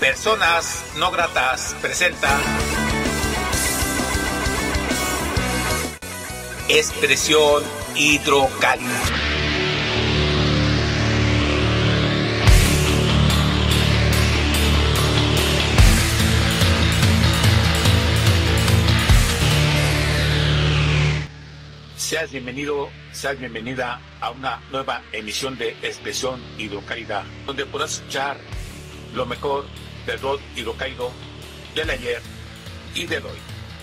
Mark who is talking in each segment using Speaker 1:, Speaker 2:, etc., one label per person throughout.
Speaker 1: Personas no gratas presenta. Expresión hidrocálida. Seas bienvenido, seas bienvenida a una nueva emisión de Expresión Hidrocálida, donde podrás escuchar lo mejor de Rod y Hokkaido, del ayer y del hoy.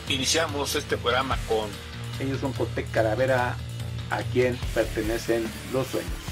Speaker 1: Iniciamos este programa con...
Speaker 2: Ellos son Cotec Calavera, a quien pertenecen los sueños.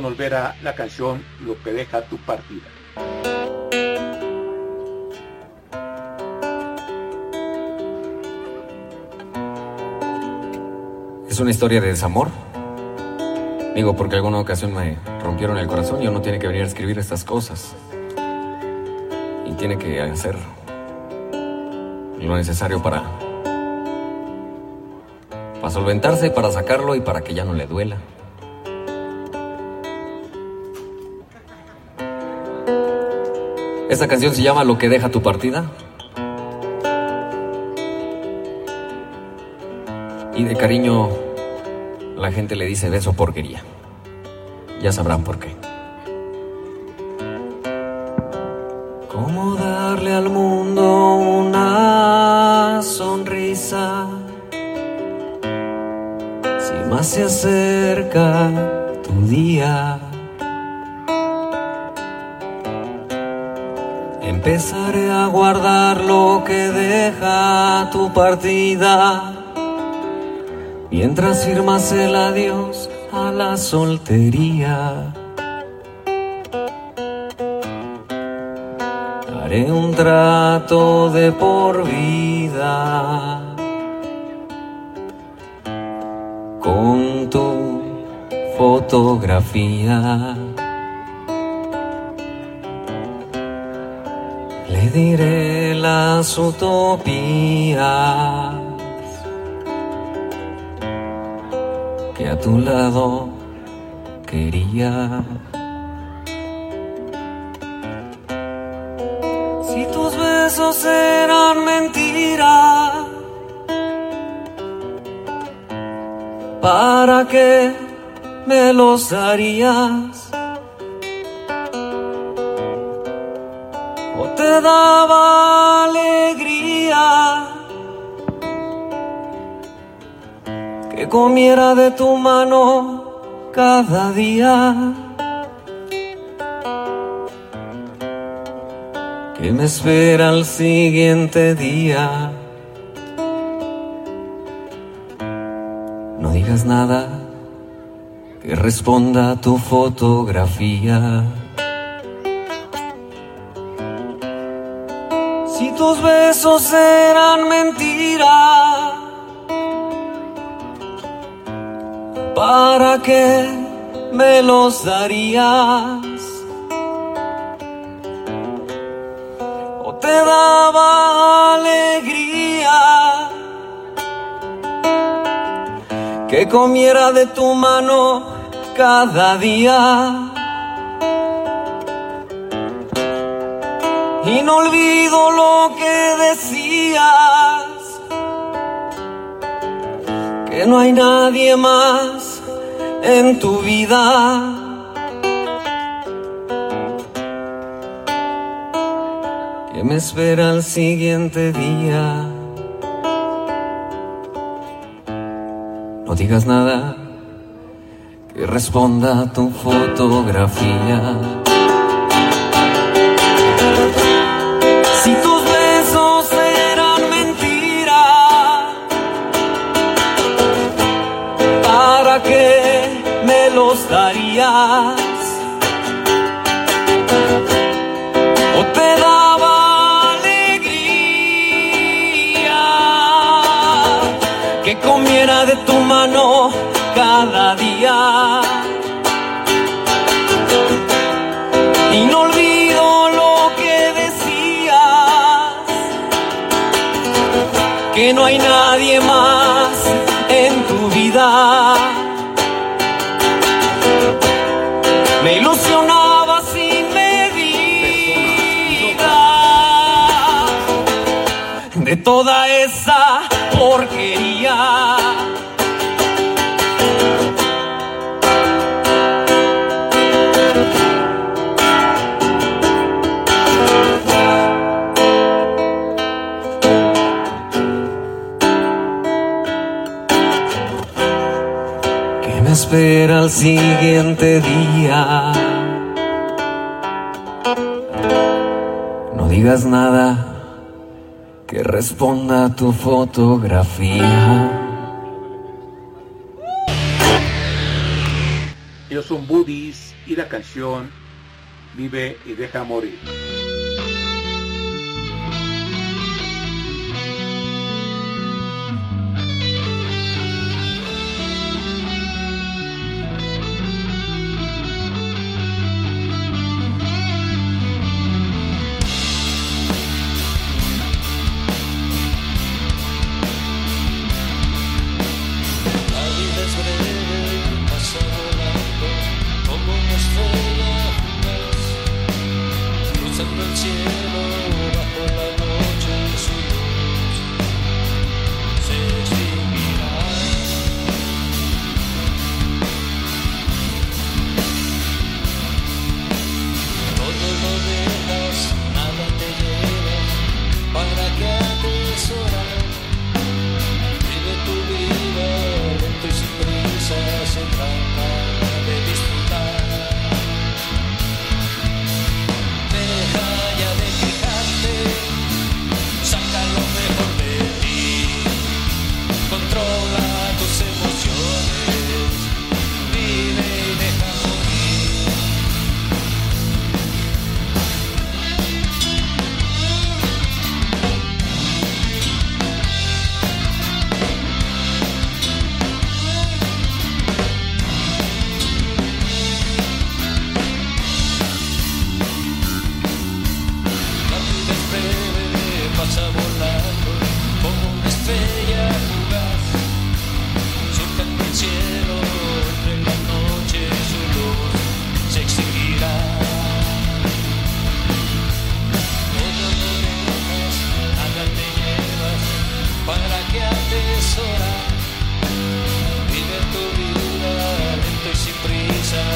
Speaker 2: Aarón Olvera, la canción Lo que deja tu partida.
Speaker 3: Es una historia de desamor. Digo, porque alguna ocasión me rompieron el corazón y uno tiene que venir a escribir estas cosas. Y tiene que hacer lo necesario para. para solventarse, para sacarlo y para que ya no le duela. Esta canción se llama Lo que deja tu partida. Y de cariño la gente le dice beso porquería. Ya sabrán por qué. Deja tu partida. Mientras firmas el adiós a la soltería. Haré un trato de por vida con tu fotografía. Le diré las utopías a tu lado quería. Si tus besos eran mentira, ¿para qué me los darías? ¿O te daba alegría? que comiera de tu mano cada día. Que me espera el siguiente día. No digas nada que responda tu fotografía. Tus besos eran mentira, ¿para qué me los darías? ¿O te daba alegría que comiera de tu mano cada día? Y no olvido lo que decías que no hay nadie más en tu vida. Que me espera el siguiente día. No digas nada que responda a tu fotografía. Darías? Espera el siguiente día. No digas nada que responda a tu fotografía.
Speaker 2: Ellos son Buddies y la canción Vive y deja morir.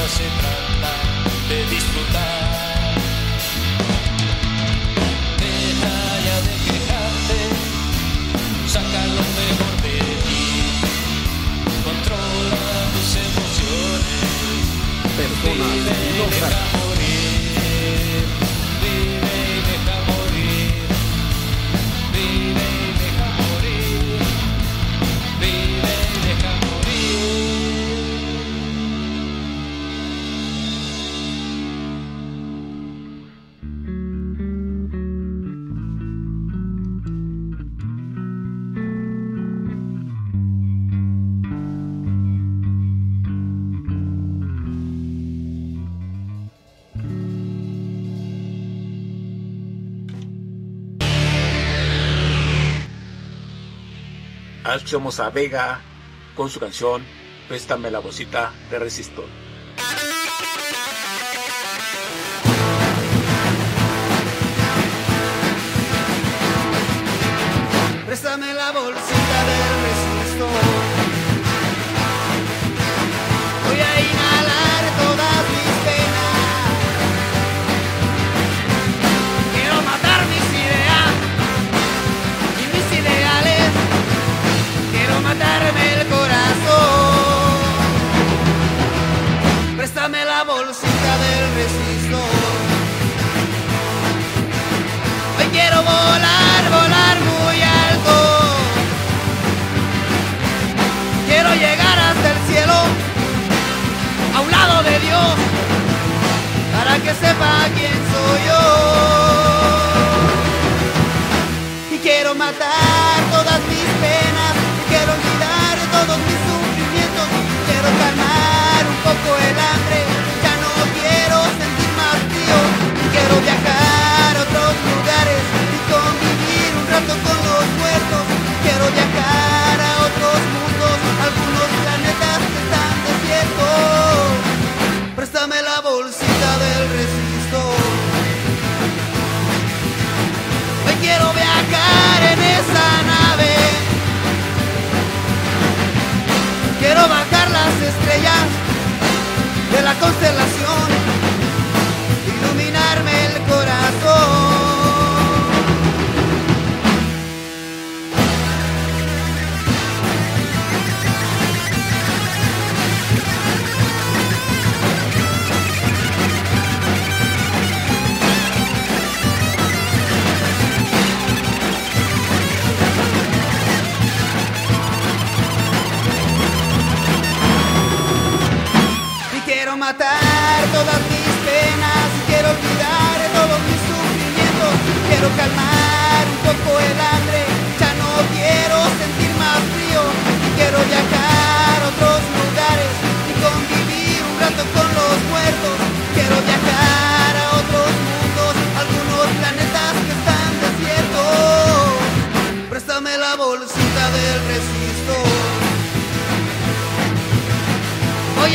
Speaker 4: Se trata de disfrutar. Deja ya de quejarte, saca lo mejor de ti, controla tus emociones.
Speaker 2: Personas
Speaker 1: Escuchamos a Vega con su canción Préstame la bolsita de resistor.
Speaker 5: Préstame la bolsita del resistor. Voy a inhalar volar, volar muy alto. Quiero llegar hasta el cielo, a un lado de Dios, las estrellas de la constelación,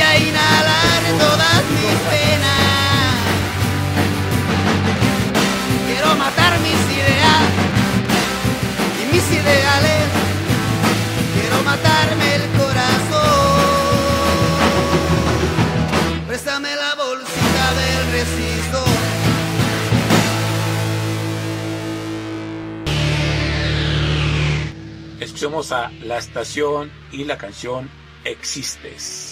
Speaker 5: a inhalar todas mis penas. Quiero matar mis ideas y mis ideales. Quiero matarme el corazón. Préstame la bolsita del resistor.
Speaker 1: Escuchemos a La Estación y la canción. Existes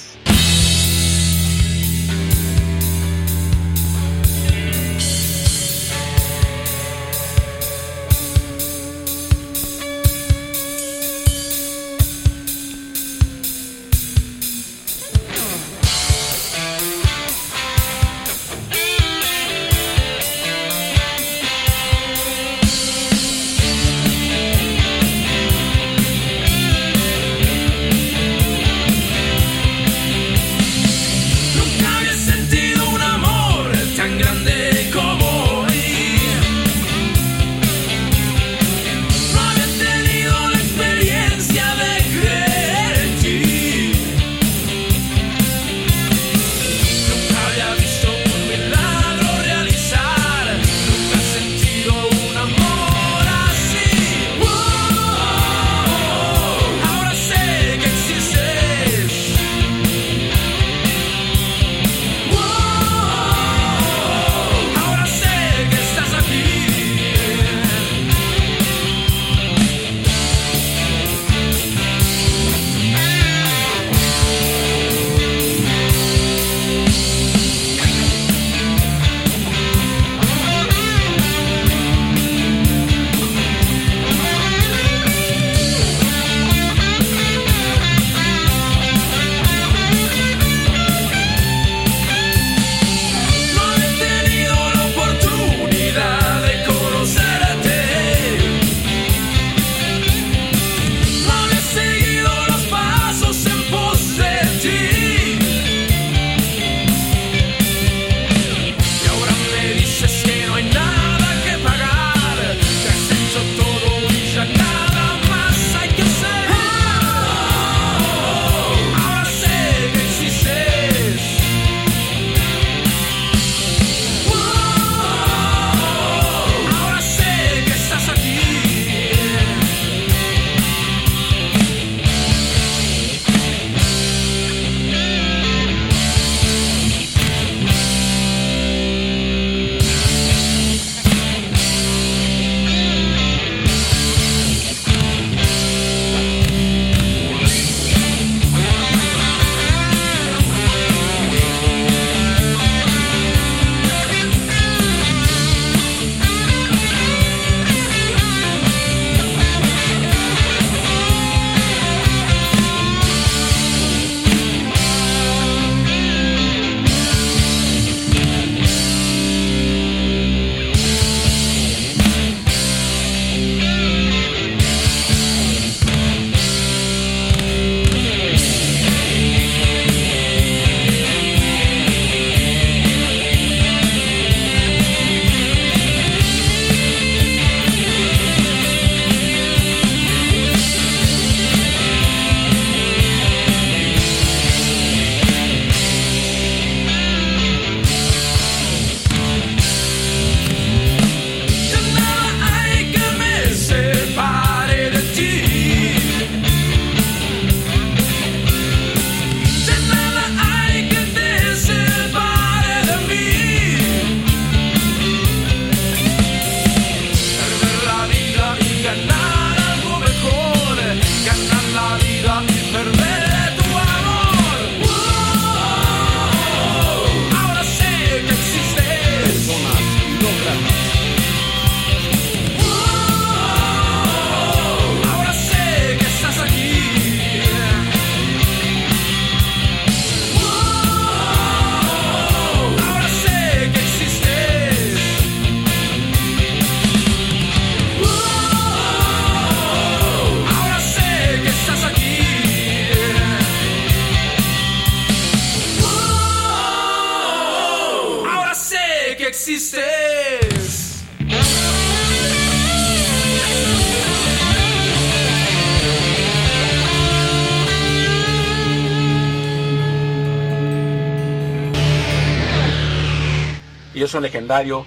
Speaker 1: legendario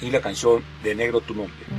Speaker 1: y la canción de Negro Tu Nombre.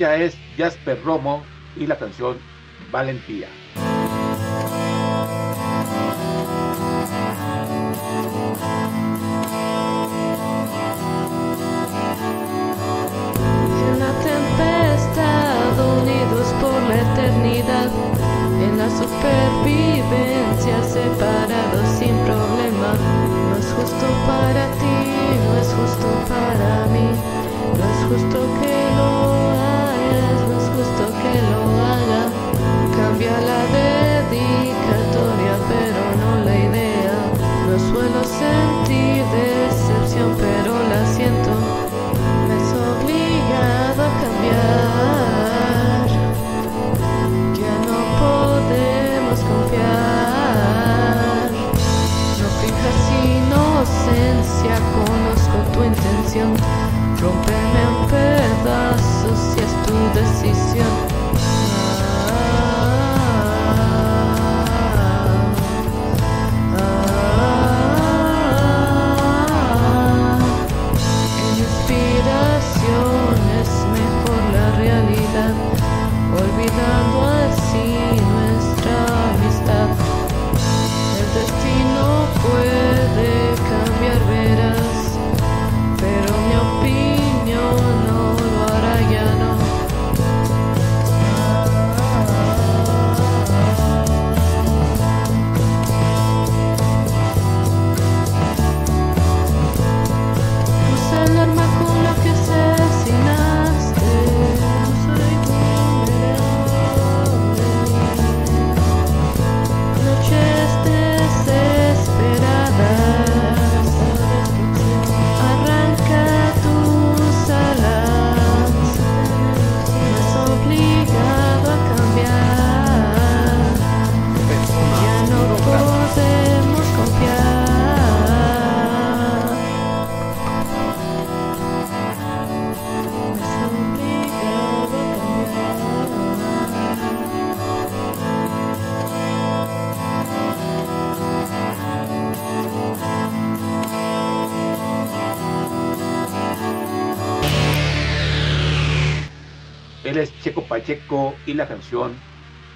Speaker 2: Ella es Jasper Romo y la canción Valentía.
Speaker 6: en la supervivencia separados sin problema. No es justo para ti, no es justo para mí, no es justo que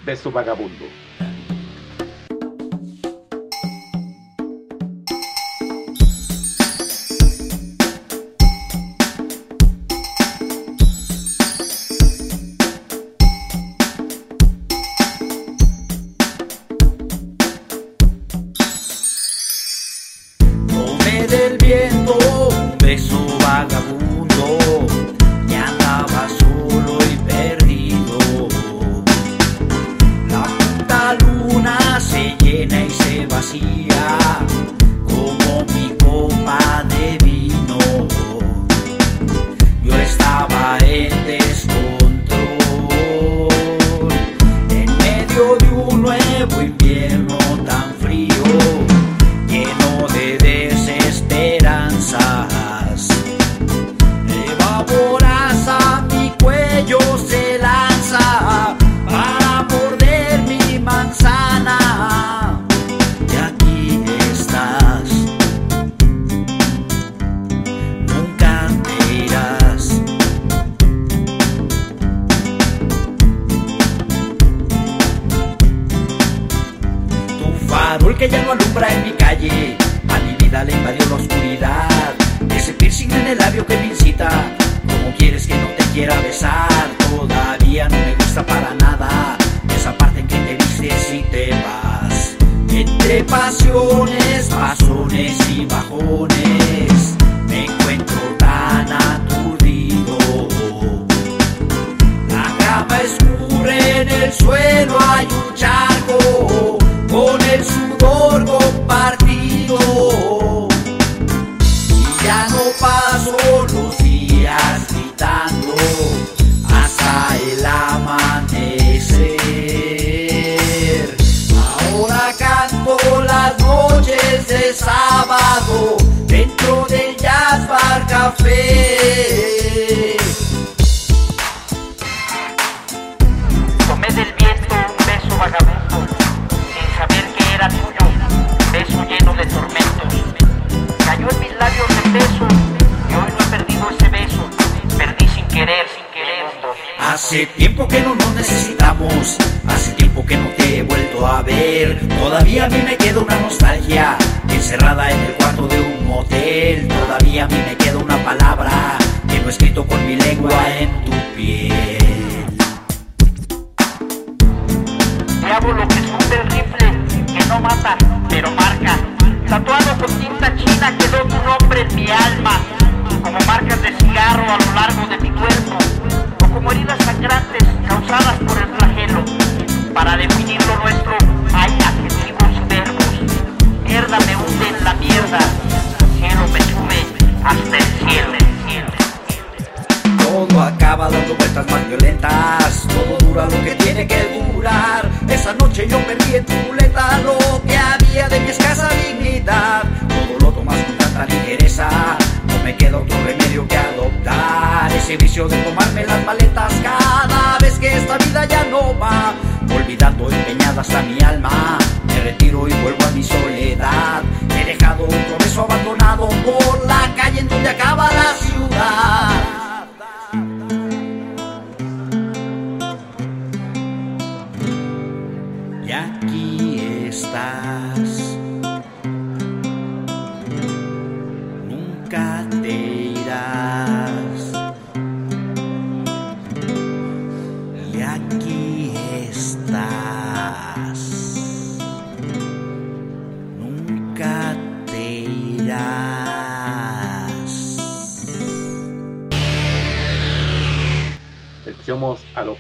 Speaker 7: de
Speaker 8: su vagabundo.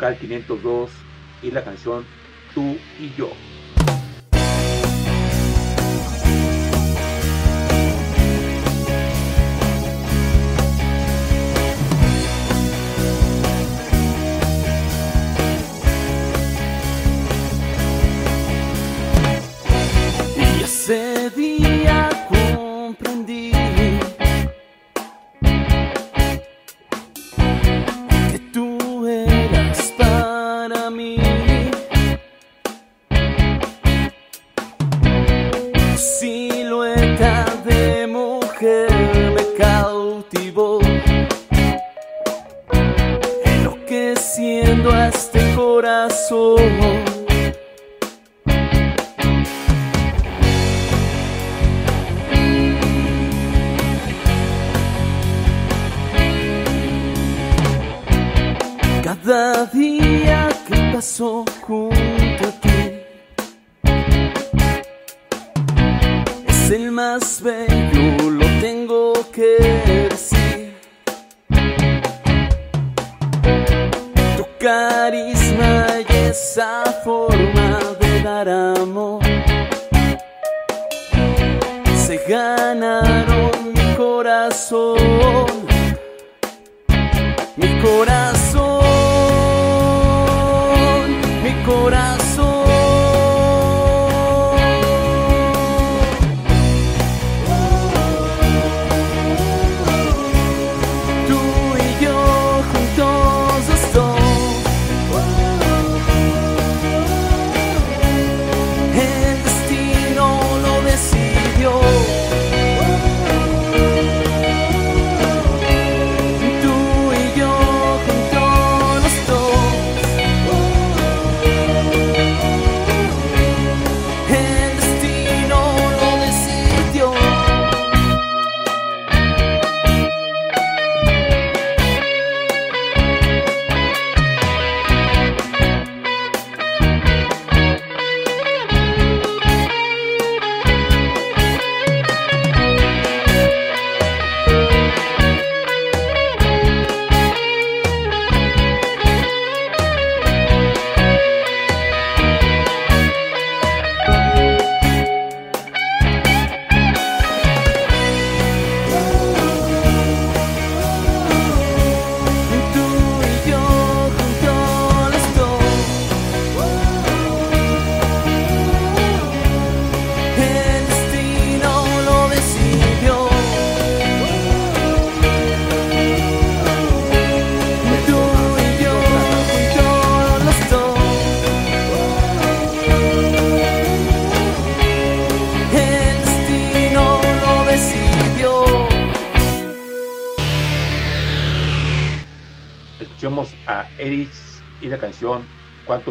Speaker 2: Local 502 y la canción Tú y yo.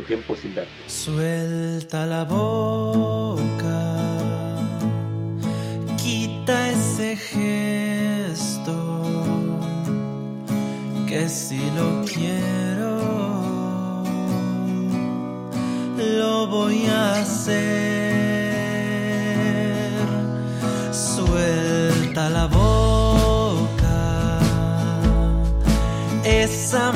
Speaker 7: tiempo sin.
Speaker 9: Suelta la boca, quita ese gesto, que si lo quiero, lo voy a hacer. Suelta la boca, esa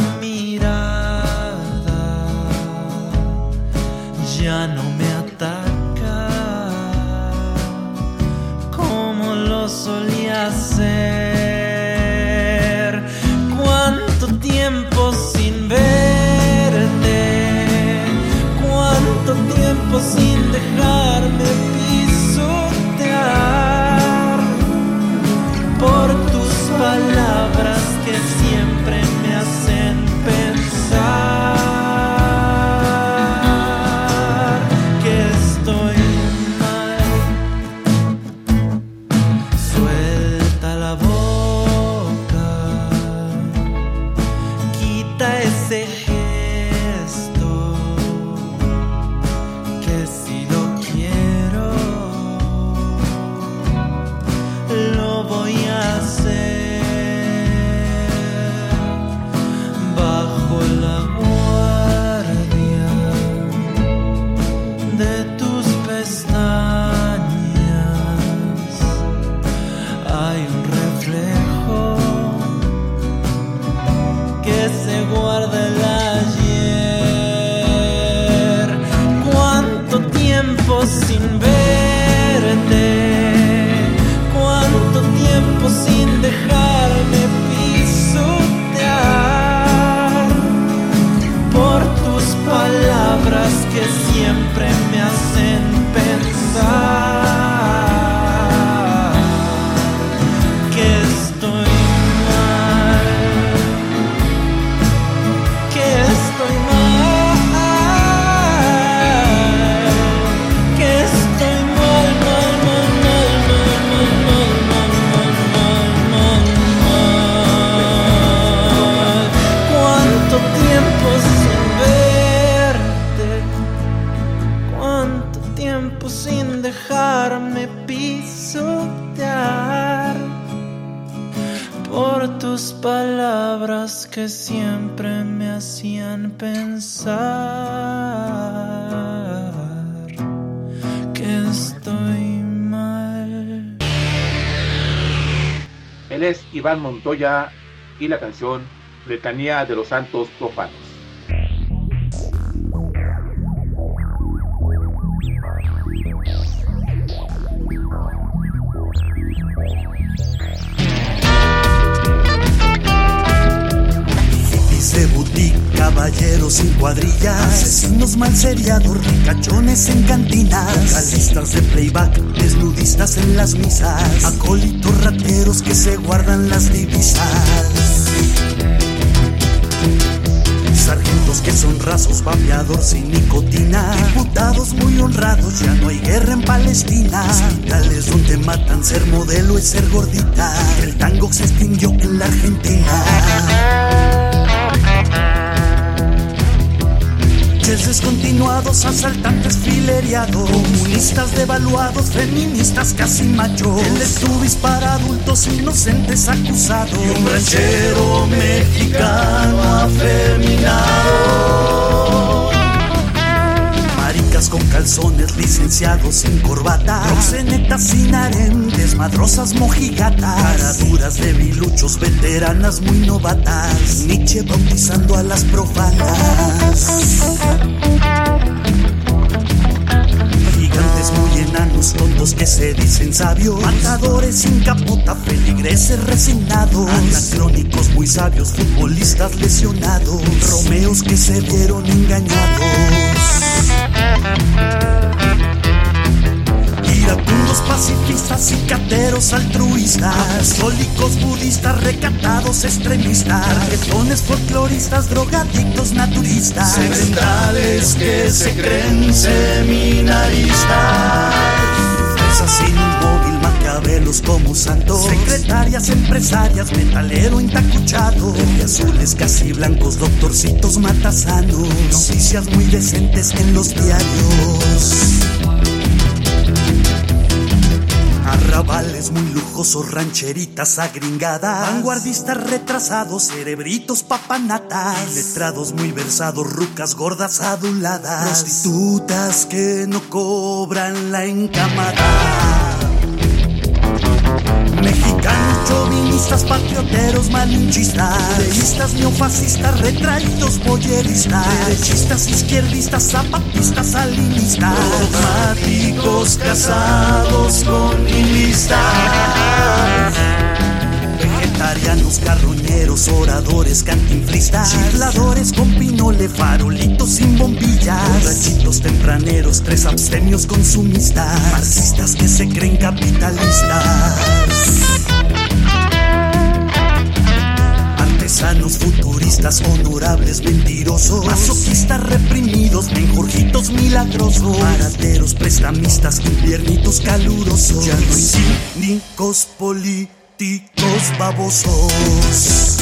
Speaker 2: Iván Montoya y la canción Letanía de los Santos Profanos.
Speaker 10: Sin cuadrillas, asesinos mal seriados, ricachones en cantinas, vocalistas de playback, desnudistas en las misas, acólitos rateros que se guardan las divisas. Sargentos que son rasos, vapeador sin nicotina. Diputados muy honrados, ya no hay guerra en Palestina. Hospitales donde matan ser modelo y ser gordita. El tango se extinguió en la Argentina. Descontinuados, asaltantes fileriados, comunistas devaluados, feministas casi machos, teletubbies para adultos inocentes acusados, y un ranchero mexicano afeminado. Con calzones, licenciados sin corbata, proxenetas sin harem, desmadrosas mojigatas, caraduras de biluchos, veteranas muy novatas, Nietzsche bautizando a las profanas. Gigantes muy enanos, tontos que se dicen sabios. Matadores sin capota, feligreses resignados. Anacrónicos muy sabios, futbolistas lesionados. Romeos que se vieron engañados. Iracundos pacifistas y cateros altruistas, apostólicos budistas recatados extremistas, tarjetones folcloristas, drogadictos naturistas, sementales que se creen seminaristas, fresas sin un móvil, maquiavelos como santos, secretarias empresarias, metalero intacuchado, verde azules casi blancos, doctorcitos matasanos, noticias muy decentes en los diarios. Arrabales muy lujosos, rancheritas agringadas, vanguardistas retrasados, cerebritos papanatas, letrados muy versados, rucas gordas aduladas, prostitutas que no cobran la encamada. Chauvinistas, patrioteros, malinchistas, deístas, neofascistas, retraídos, boyeristas, derechistas, izquierdistas, zapatistas, salinistas, dogmáticos casados con. Vegetarianos, carroñeros, oradores, cantinflistas, chifladores con pinole, farolitos sin bombillas, borrachitos tempraneros, tres abstemios consumistas, marxistas que se creen capitalistas. Artesanos futuristas, honorables, mentirosos, masoquistas reprimidos, menjorjitos milagrosos, barateros, prestamistas, inviernitos calurosos, ya no cínicos políticos babosos.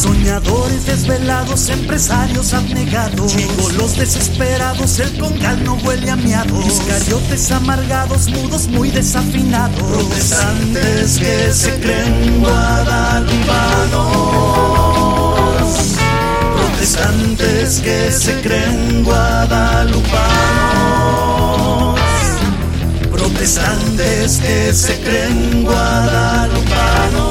Speaker 10: Soñadores desvelados, empresarios abnegados, los desesperados, el congal no huele a miados, iscariotes amargados, mudos muy desafinados, protestantes que se creen guadalupanos, protestantes que se creen guadalupanos, protestantes que se creen guadalupanos.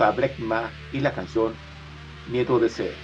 Speaker 2: A Black Ma y la canción Miedo de Ser.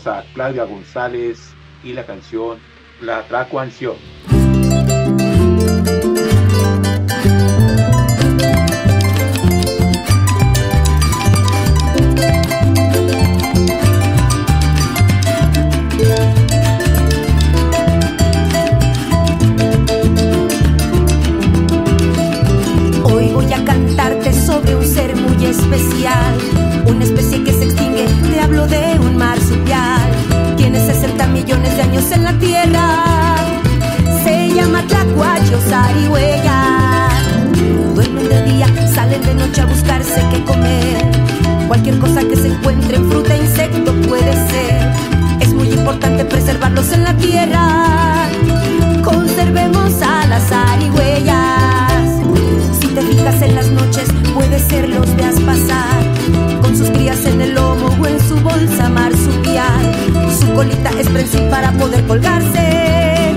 Speaker 2: Para Claudia González y la canción La Tracuanción.
Speaker 11: Hoy voy a cantarte sobre un ser muy especial, una especie que se extingue. Te hablo de un marsupial, en la tierra. Se llama Tlacuacho Zarigüeya. Duermen de día, salen de noche a buscarse qué comer. Cualquier cosa que se encuentre en fruta, insecto puede ser. Es muy importante preservarlos en la tierra. Conservemos a las zarigüeyas. Si te fijas en las noches, puede ser los veas pasar con sus crías en el lomo o en su bolsa marsupial. Su colita es prensil para poder colgarse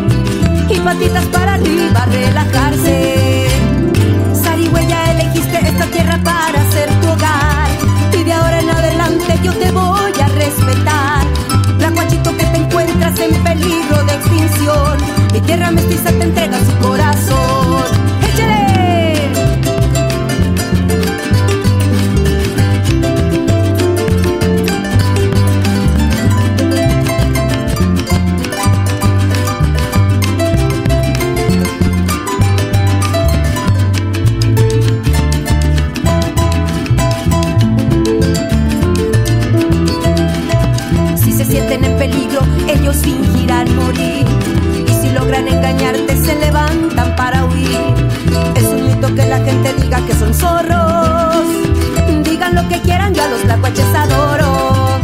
Speaker 11: y patitas para arriba relajarse. Zarigüeya, elegiste esta tierra para ser tu hogar y de ahora en adelante yo te voy a respetar. Tlacuachito que te encuentras en peligro de extinción, mi tierra mestiza te entrega su corazón. Ellos fingirán morir. Y si logran engañarte, se levantan para huir. Es un mito que la gente diga que son zorros. Digan lo que quieran, yo a los tlacuaches adoro.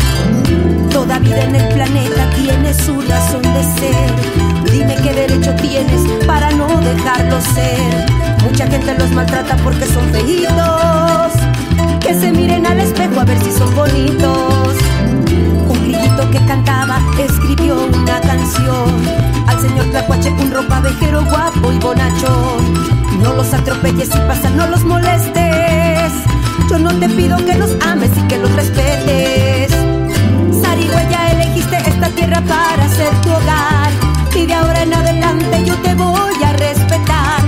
Speaker 11: Toda vida en el planeta tiene su razón de ser. Dime qué derecho tienes para no dejarlos ser. Mucha gente los maltrata porque son feitos. Que se miren al espejo a ver si son bonitos. Que cantaba escribió una canción. Al señor Tlacuache un ropavejero guapo y bonachón. No los atropelles y pasan, no los molestes. Yo no te pido que los ames y que los respetes. Zarigüeya, elegiste esta tierra para ser tu hogar. Y de ahora en adelante yo te voy a respetar.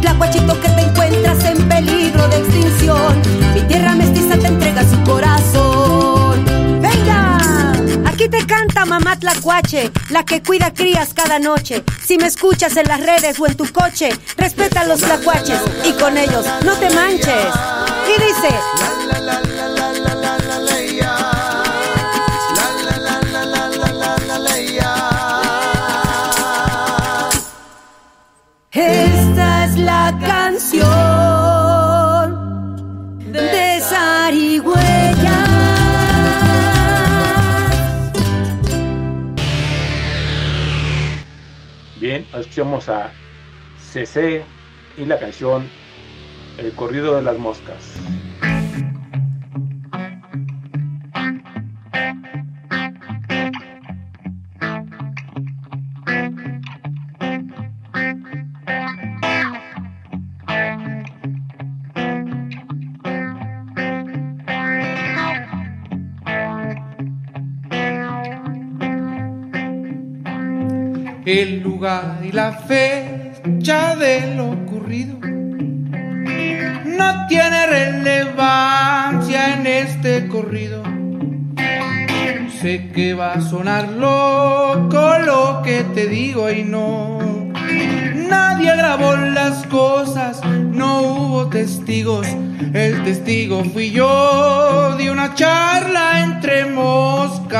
Speaker 11: Tlacuachito que te encuentras en peligro de extinción. Mi tierra mestiza te entrega su corazón. Aquí te canta mamá Tlacuache, la que cuida crías cada noche. Si me escuchas en las redes o en tu coche, respeta a los tlacuaches y con ellos no te manches. Y dice. Esta es la canción de Zarigüeya.
Speaker 2: Escuchamos a CC y la canción El corrido de las moscas.
Speaker 12: El lugar y la fecha de lo ocurrido. No tiene relevancia en este corrido. Sé que va a sonar loco lo que te digo y no. Nadie grabó las cosas, no hubo testigos. El testigo fui yo de una charla entre moscas.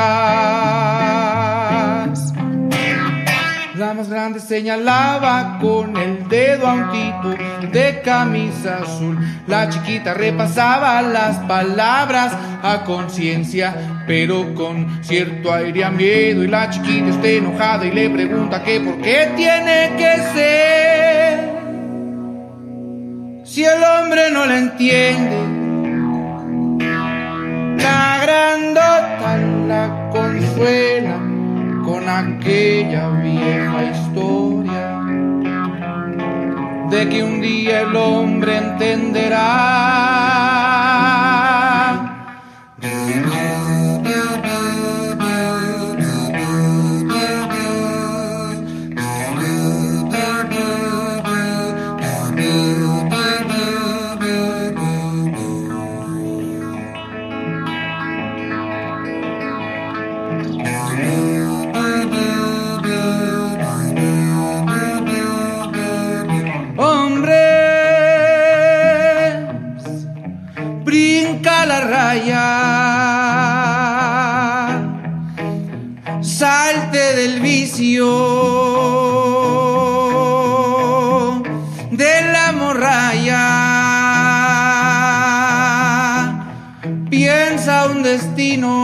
Speaker 12: La más grande señalaba con el dedo a un tipo de camisa azul. La chiquita repasaba las palabras a conciencia, pero con cierto aire a miedo. Y la chiquita está enojada y le pregunta que por qué tiene que ser. Si el hombre no la entiende, la grandota la consuela con aquella vieja historia de que un día el hombre entenderá. Destino,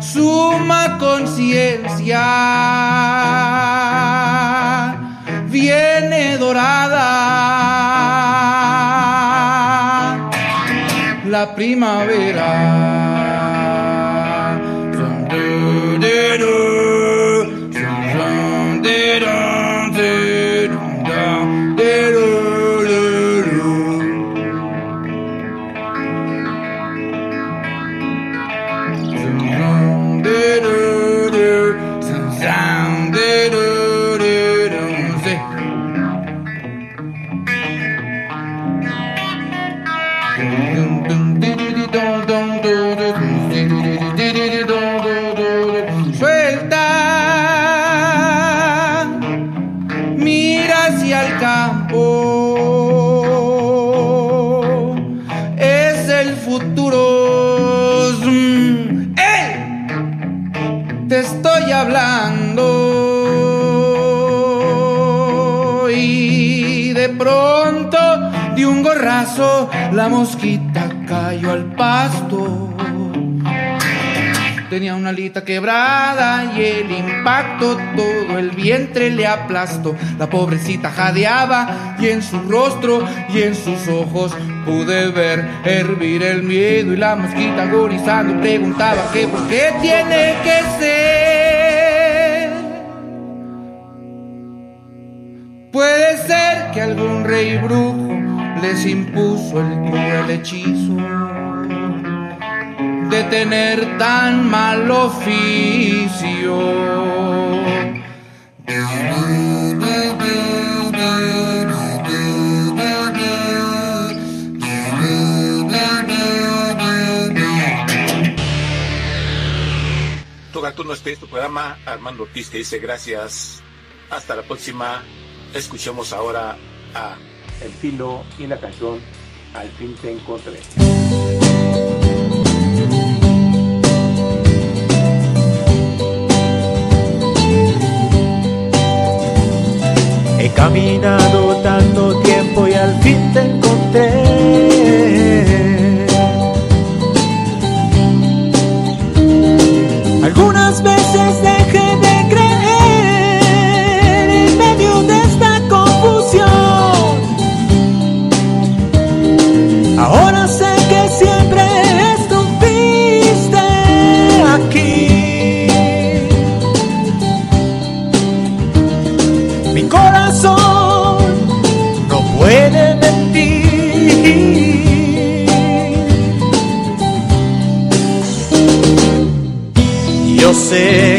Speaker 12: suma conciencia, viene dorada. La primavera. La mosquita cayó al pasto. Tenía una alita quebrada y el impacto todo el vientre le aplastó. La pobrecita jadeaba y en su rostro y en sus ojos pude ver hervir el miedo y la mosquita agonizando preguntaba que por qué tiene que ser. Puede ser que algún rey brujo les impuso el cruel hechizo de tener tan mal oficio.
Speaker 1: Turno este tu programa. Armando Ortiz te dice gracias. Hasta la próxima. Escuchemos ahora a
Speaker 2: El filo y la canción Al fin te encontré.
Speaker 9: He caminado tanto tiempo y al fin te encontré. Algunas veces dejé de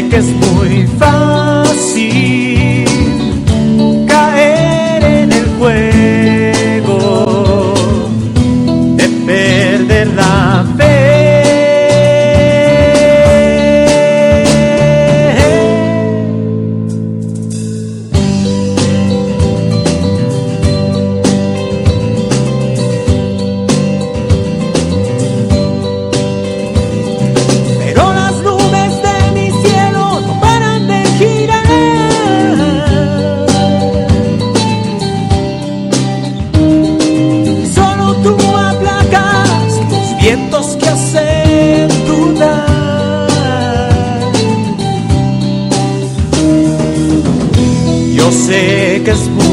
Speaker 9: que es muy sé